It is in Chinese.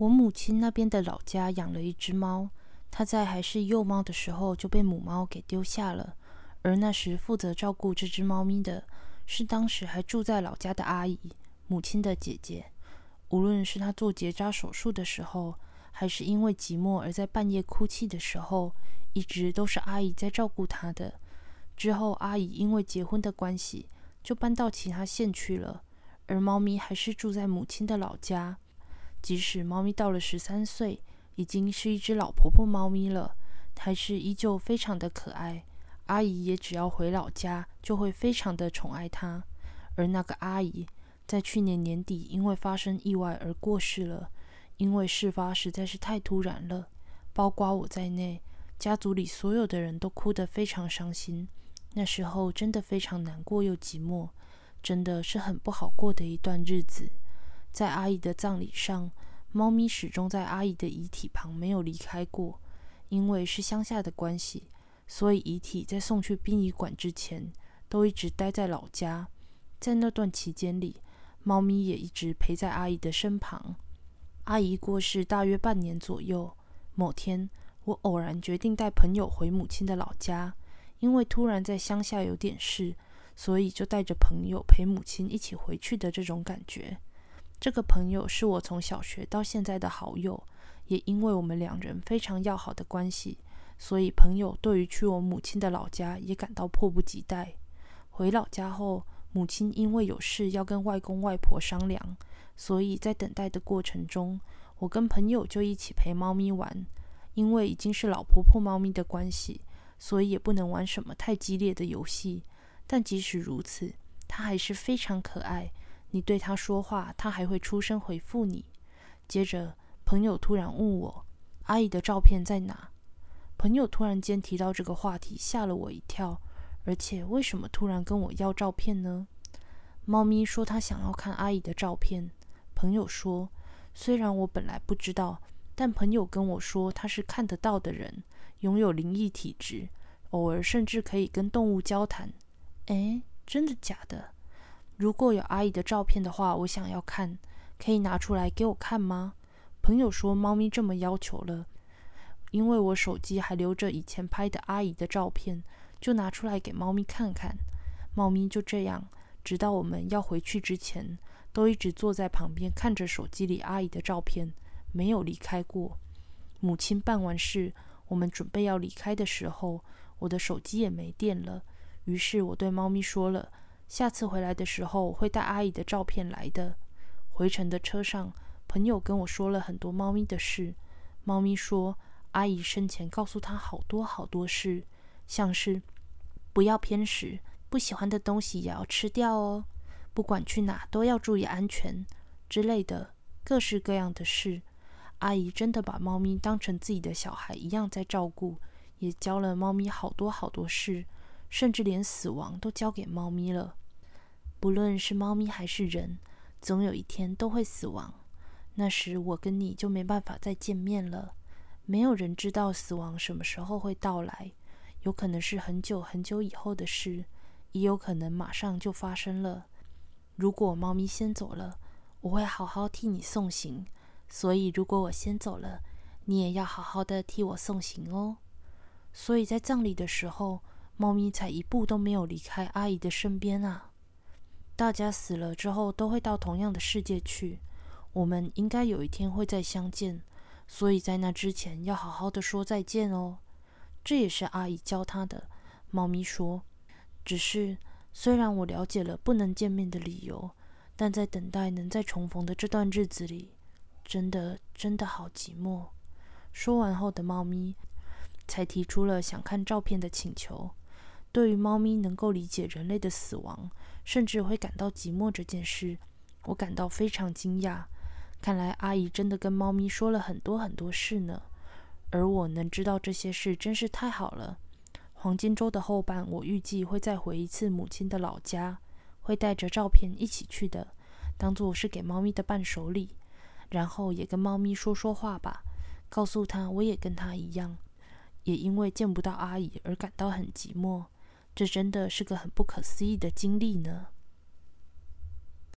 我母亲那边的老家养了一只猫，它在还是幼猫的时候就被母猫给丢下了。而那时负责照顾这只猫咪的是当时还住在老家的阿姨，母亲的姐姐。无论是她做结扎手术的时候，还是因为寂寞而在半夜哭泣的时候，一直都是阿姨在照顾她的。之后，阿姨因为结婚的关系，就搬到其他县去了，而猫咪还是住在母亲的老家。即使猫咪到了十三岁，已经是一只老婆婆猫咪了，还是依旧非常的可爱。阿姨也只要回老家，就会非常的宠爱它。而那个阿姨在去年年底因为发生意外而过世了，因为事发实在是太突然了，包括我在内，家族里所有的人都哭得非常伤心。那时候真的非常难过又寂寞，真的是很不好过的一段日子。在阿姨的葬礼上，猫咪始终在阿姨的遗体旁没有离开过。因为是乡下的关系，所以遗体在送去殡仪馆之前，都一直待在老家。在那段期间里，猫咪也一直陪在阿姨的身旁。阿姨过世大约半年左右，某天我偶然决定带朋友回母亲的老家，因为突然在乡下有点事，所以就带着朋友陪母亲一起回去的这种感觉。这个朋友是我从小学到现在的好友，也因为我们两人非常要好的关系，所以朋友对于去我母亲的老家也感到迫不及待。回老家后，母亲因为有事要跟外公外婆商量，所以在等待的过程中，我跟朋友就一起陪猫咪玩。因为已经是老婆婆猫咪的关系，所以也不能玩什么太激烈的游戏。但即使如此，它还是非常可爱。你对他说话，他还会出声回复你。接着，朋友突然问我：“阿姨的照片在哪？”朋友突然间提到这个话题，吓了我一跳。而且，为什么突然跟我要照片呢？猫咪说他想要看阿姨的照片。朋友说：“虽然我本来不知道，但朋友跟我说他是看得到的人，拥有灵异体质，偶尔甚至可以跟动物交谈。”诶，真的假的？如果有阿姨的照片的话，我想要看，可以拿出来给我看吗？朋友说猫咪这么要求了，因为我手机还留着以前拍的阿姨的照片，就拿出来给猫咪看看。猫咪就这样，直到我们要回去之前，都一直坐在旁边看着手机里阿姨的照片，没有离开过。母亲办完事，我们准备要离开的时候，我的手机也没电了，于是我对猫咪说了。下次回来的时候会带阿姨的照片来的。回程的车上，朋友跟我说了很多猫咪的事。猫咪说，阿姨生前告诉他好多好多事，像是不要偏食，不喜欢的东西也要吃掉哦，不管去哪都要注意安全之类的各式各样的事。阿姨真的把猫咪当成自己的小孩一样在照顾，也教了猫咪好多好多事，甚至连死亡都交给猫咪了。不论是猫咪还是人，总有一天都会死亡。那时我跟你就没办法再见面了。没有人知道死亡什么时候会到来，有可能是很久很久以后的事，也有可能马上就发生了。如果猫咪先走了，我会好好替你送行。所以如果我先走了，你也要好好的替我送行哦。所以在葬礼的时候，猫咪才一步都没有离开阿姨的身边啊。大家死了之后都会到同样的世界去，我们应该有一天会再相见，所以在那之前要好好的说再见哦。这也是阿姨教他的。猫咪说：“只是虽然我了解了不能见面的理由，但在等待能再重逢的这段日子里，真的真的好寂寞。”说完后的猫咪才提出了想看照片的请求。对于猫咪能够理解人类的死亡，甚至会感到寂寞这件事，我感到非常惊讶。看来阿姨真的跟猫咪说了很多很多事呢。而我能知道这些事，真是太好了。黄金周的后半，我预计会再回一次母亲的老家，会带着照片一起去的，当做是给猫咪的伴手礼。然后也跟猫咪说说话吧，告诉他我也跟他一样，也因为见不到阿姨而感到很寂寞。这真的是个很不可思议的经历呢。